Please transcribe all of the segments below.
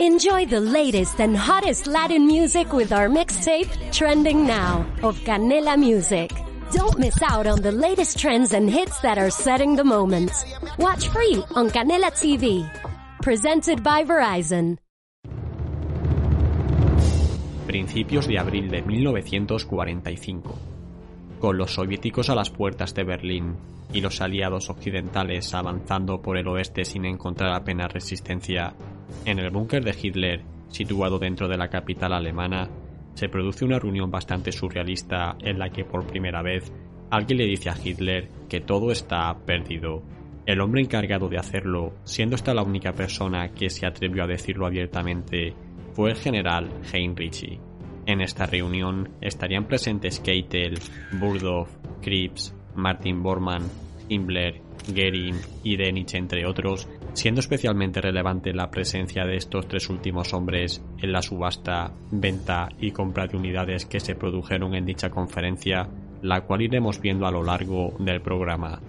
Enjoy the latest and hottest Latin music with our mixtape, Trending Now, of Canela Music. Don't miss out on the latest trends and hits that are setting the moment. Watch free on Canela TV. Presented by Verizon. Principios de abril de 1945. Con los soviéticos a las puertas de Berlín y los aliados occidentales avanzando por el oeste sin encontrar apenas resistencia, en el búnker de Hitler, situado dentro de la capital alemana, se produce una reunión bastante surrealista en la que por primera vez alguien le dice a Hitler que todo está perdido. El hombre encargado de hacerlo, siendo esta la única persona que se atrevió a decirlo abiertamente, fue el general Heinrichi. En esta reunión estarían presentes Keitel, Burdoff, Krebs, Martin Bormann, Himmler, Goering y Denich, entre otros, siendo especialmente relevante la presencia de estos tres últimos hombres en la subasta, venta y compra de unidades que se produjeron en dicha conferencia, la cual iremos viendo a lo largo del programa.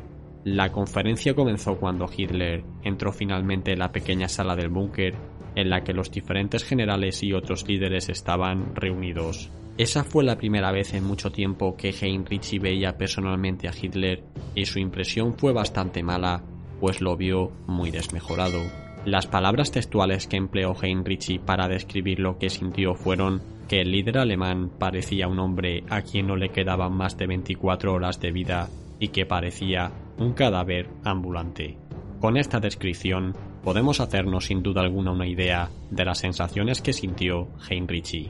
La conferencia comenzó cuando Hitler entró finalmente en la pequeña sala del búnker en la que los diferentes generales y otros líderes estaban reunidos. Esa fue la primera vez en mucho tiempo que Heinrich veía personalmente a Hitler y su impresión fue bastante mala, pues lo vio muy desmejorado. Las palabras textuales que empleó Heinrich para describir lo que sintió fueron que el líder alemán parecía un hombre a quien no le quedaban más de 24 horas de vida y que parecía un cadáver ambulante. Con esta descripción podemos hacernos sin duda alguna una idea de las sensaciones que sintió Heinrichi.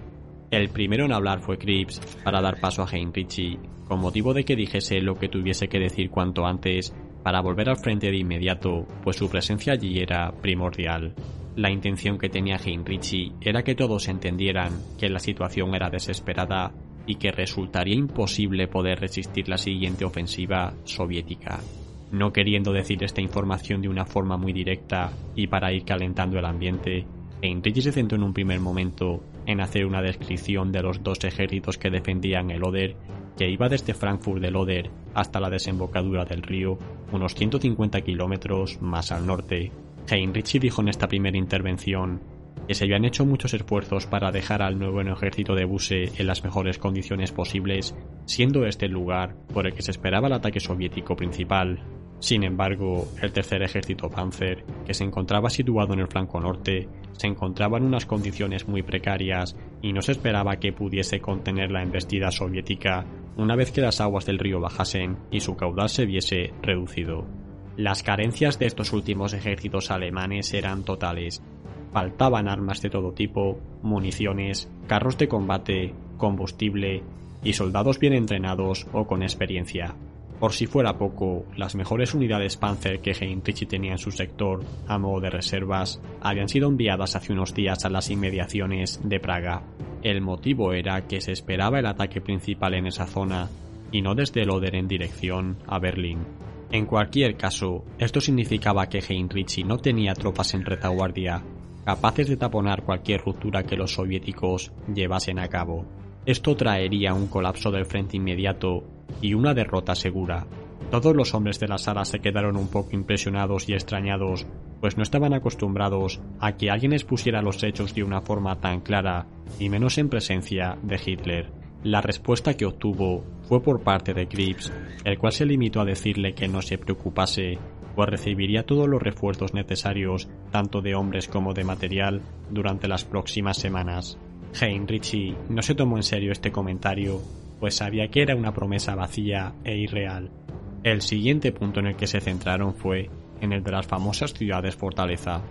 El primero en hablar fue Krebs para dar paso a Heinrichi, con motivo de que dijese lo que tuviese que decir cuanto antes para volver al frente de inmediato, pues su presencia allí era primordial. La intención que tenía Heinrichi era que todos entendieran que la situación era desesperada y que resultaría imposible poder resistir la siguiente ofensiva soviética. No queriendo decir esta información de una forma muy directa y para ir calentando el ambiente, Heinrich se centró en un primer momento en hacer una descripción de los dos ejércitos que defendían el Oder, que iba desde Frankfurt del Oder hasta la desembocadura del río, unos 150 kilómetros más al norte. Heinrich dijo en esta primera intervención que se habían hecho muchos esfuerzos para dejar al nuevo ejército de Buse en las mejores condiciones posibles, siendo este el lugar por el que se esperaba el ataque soviético principal. Sin embargo, el tercer ejército Panzer, que se encontraba situado en el flanco norte, se encontraba en unas condiciones muy precarias y no se esperaba que pudiese contener la embestida soviética una vez que las aguas del río bajasen y su caudal se viese reducido. Las carencias de estos últimos ejércitos alemanes eran totales. Faltaban armas de todo tipo, municiones, carros de combate, combustible y soldados bien entrenados o con experiencia. Por si fuera poco, las mejores unidades Panzer que Heinrich tenía en su sector, a modo de reservas, habían sido enviadas hace unos días a las inmediaciones de Praga. El motivo era que se esperaba el ataque principal en esa zona y no desde el Oder en dirección a Berlín. En cualquier caso, esto significaba que Heinrich no tenía tropas en retaguardia capaces de taponar cualquier ruptura que los soviéticos llevasen a cabo. Esto traería un colapso del frente inmediato y una derrota segura. Todos los hombres de la sala se quedaron un poco impresionados y extrañados, pues no estaban acostumbrados a que alguien expusiera los hechos de una forma tan clara, y menos en presencia de Hitler. La respuesta que obtuvo fue por parte de Krebs, el cual se limitó a decirle que no se preocupase, pues recibiría todos los refuerzos necesarios, tanto de hombres como de material, durante las próximas semanas. Heinrich no se tomó en serio este comentario, pues sabía que era una promesa vacía e irreal. El siguiente punto en el que se centraron fue en el de las famosas ciudades fortaleza.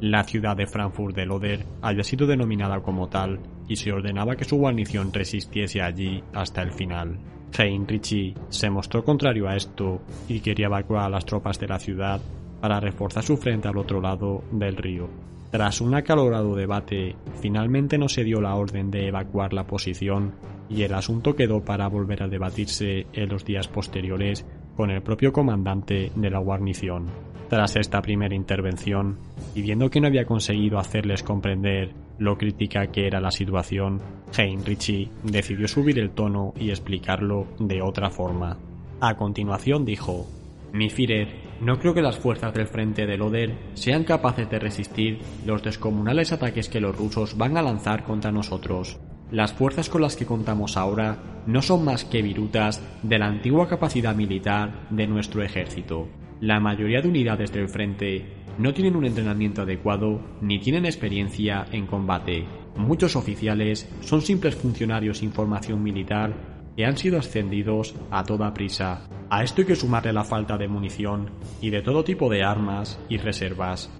La ciudad de Frankfurt del Oder había sido denominada como tal y se ordenaba que su guarnición resistiese allí hasta el final. Heinrich se mostró contrario a esto y quería evacuar a las tropas de la ciudad para reforzar su frente al otro lado del río. Tras un acalorado debate, finalmente no se dio la orden de evacuar la posición y el asunto quedó para volver a debatirse en los días posteriores con el propio comandante de la guarnición. Tras esta primera intervención, y viendo que no había conseguido hacerles comprender lo crítica que era la situación, Heinrich decidió subir el tono y explicarlo de otra forma. A continuación dijo, Mi Führer, no creo que las fuerzas del frente del Oder sean capaces de resistir los descomunales ataques que los rusos van a lanzar contra nosotros. Las fuerzas con las que contamos ahora no son más que virutas de la antigua capacidad militar de nuestro ejército. La mayoría de unidades del frente no tienen un entrenamiento adecuado ni tienen experiencia en combate. Muchos oficiales son simples funcionarios sin formación militar que han sido ascendidos a toda prisa. A esto hay que sumarle la falta de munición y de todo tipo de armas y reservas.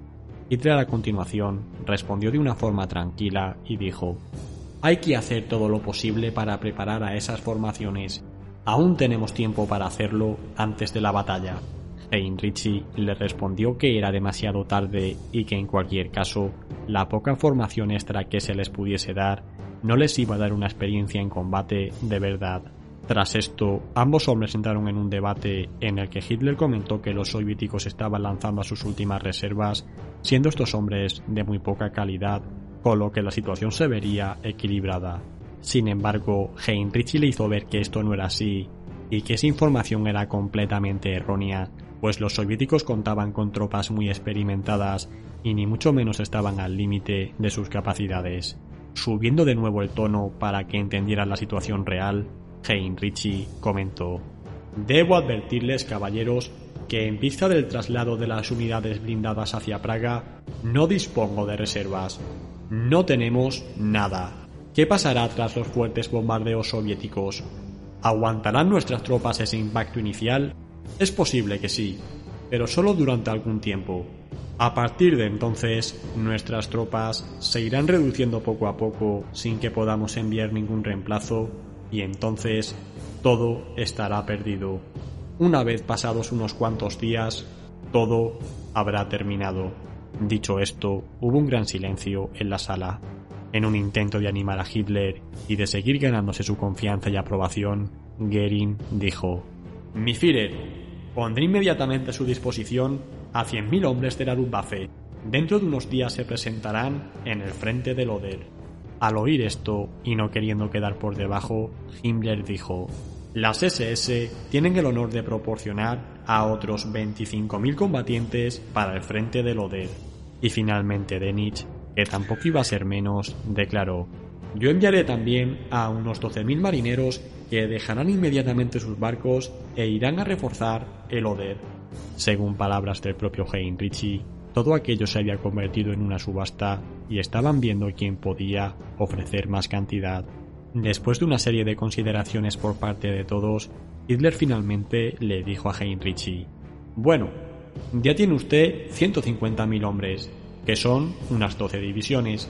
Hitler a continuación respondió de una forma tranquila y dijo, hay que hacer todo lo posible para preparar a esas formaciones. Aún tenemos tiempo para hacerlo antes de la batalla. Heinrichi le respondió que era demasiado tarde y que en cualquier caso la poca formación extra que se les pudiese dar no les iba a dar una experiencia en combate de verdad. Tras esto, ambos hombres entraron en un debate en el que Hitler comentó que los soviéticos estaban lanzando a sus últimas reservas, siendo estos hombres de muy poca calidad, con lo que la situación se vería equilibrada. Sin embargo, Heinrich le hizo ver que esto no era así y que esa información era completamente errónea, pues los soviéticos contaban con tropas muy experimentadas y ni mucho menos estaban al límite de sus capacidades. Subiendo de nuevo el tono para que entendieran la situación real, Heinrichi comentó Debo advertirles, caballeros, que en vista del traslado de las unidades blindadas hacia Praga, no dispongo de reservas. No tenemos nada. ¿Qué pasará tras los fuertes bombardeos soviéticos? ¿Aguantarán nuestras tropas ese impacto inicial? Es posible que sí, pero solo durante algún tiempo. A partir de entonces, nuestras tropas se irán reduciendo poco a poco sin que podamos enviar ningún reemplazo y entonces todo estará perdido. Una vez pasados unos cuantos días, todo habrá terminado. Dicho esto, hubo un gran silencio en la sala. En un intento de animar a Hitler y de seguir ganándose su confianza y aprobación, Goering dijo: Mi Führer, pondré inmediatamente a su disposición a 100.000 hombres de la Luftwaffe. Dentro de unos días se presentarán en el frente del Oder. Al oír esto y no queriendo quedar por debajo, Himmler dijo: Las SS tienen el honor de proporcionar a otros 25.000 combatientes para el frente del Oder. Y finalmente Denich, que tampoco iba a ser menos, declaró: Yo enviaré también a unos 12.000 marineros que dejarán inmediatamente sus barcos e irán a reforzar el Oder. Según palabras del propio Heinrichi, todo aquello se había convertido en una subasta y estaban viendo quién podía ofrecer más cantidad. Después de una serie de consideraciones por parte de todos, Hitler finalmente le dijo a Heinrichi, Bueno, ya tiene usted 150.000 hombres, que son unas 12 divisiones.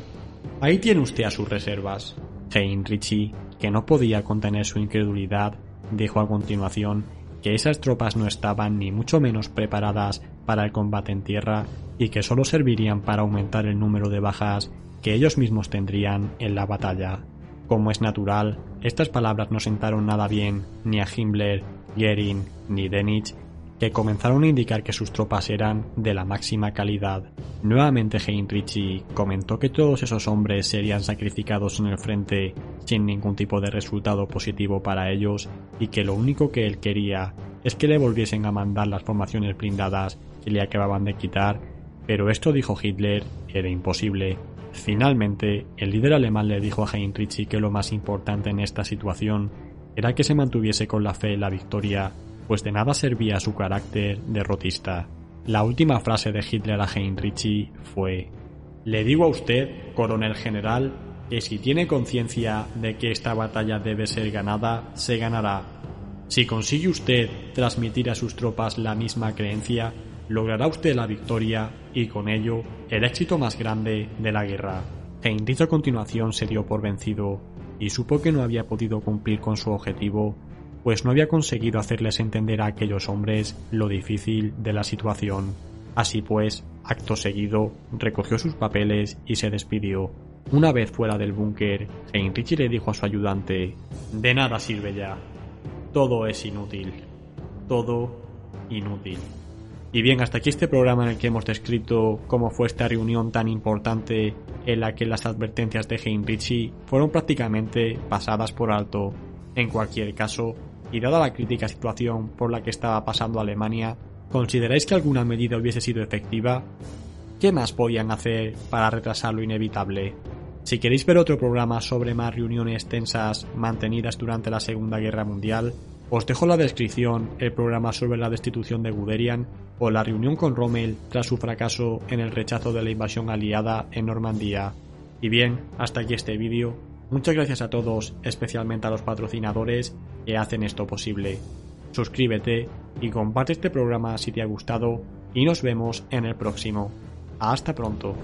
Ahí tiene usted a sus reservas. Heinrichi, que no podía contener su incredulidad, dijo a continuación que esas tropas no estaban ni mucho menos preparadas para el combate en tierra y que solo servirían para aumentar el número de bajas que ellos mismos tendrían en la batalla. Como es natural, estas palabras no sentaron nada bien ni a Himmler, Goering ni Denich, que comenzaron a indicar que sus tropas eran de la máxima calidad. Nuevamente Heinrichi comentó que todos esos hombres serían sacrificados en el frente sin ningún tipo de resultado positivo para ellos y que lo único que él quería es que le volviesen a mandar las formaciones blindadas que le acababan de quitar, pero esto dijo Hitler era imposible. Finalmente, el líder alemán le dijo a Heinrichi que lo más importante en esta situación era que se mantuviese con la fe en la victoria pues de nada servía su carácter derrotista. La última frase de Hitler a Heinrichi fue Le digo a usted, coronel general, que si tiene conciencia de que esta batalla debe ser ganada, se ganará. Si consigue usted transmitir a sus tropas la misma creencia, logrará usted la victoria y con ello el éxito más grande de la guerra. Heinrich a continuación se dio por vencido y supo que no había podido cumplir con su objetivo pues no había conseguido hacerles entender a aquellos hombres lo difícil de la situación. Así pues, acto seguido, recogió sus papeles y se despidió. Una vez fuera del búnker, Heinrich le dijo a su ayudante, De nada sirve ya. Todo es inútil. Todo inútil. Y bien, hasta aquí este programa en el que hemos descrito cómo fue esta reunión tan importante en la que las advertencias de Heinrich fueron prácticamente pasadas por alto. En cualquier caso, y dada la crítica situación por la que estaba pasando Alemania, ¿Consideráis que alguna medida hubiese sido efectiva? ¿Qué más podían hacer para retrasar lo inevitable? Si queréis ver otro programa sobre más reuniones tensas mantenidas durante la Segunda Guerra Mundial, os dejo en la descripción el programa sobre la destitución de Guderian o la reunión con Rommel tras su fracaso en el rechazo de la invasión aliada en Normandía. Y bien, hasta aquí este vídeo. Muchas gracias a todos, especialmente a los patrocinadores que hacen esto posible. Suscríbete y comparte este programa si te ha gustado y nos vemos en el próximo. Hasta pronto.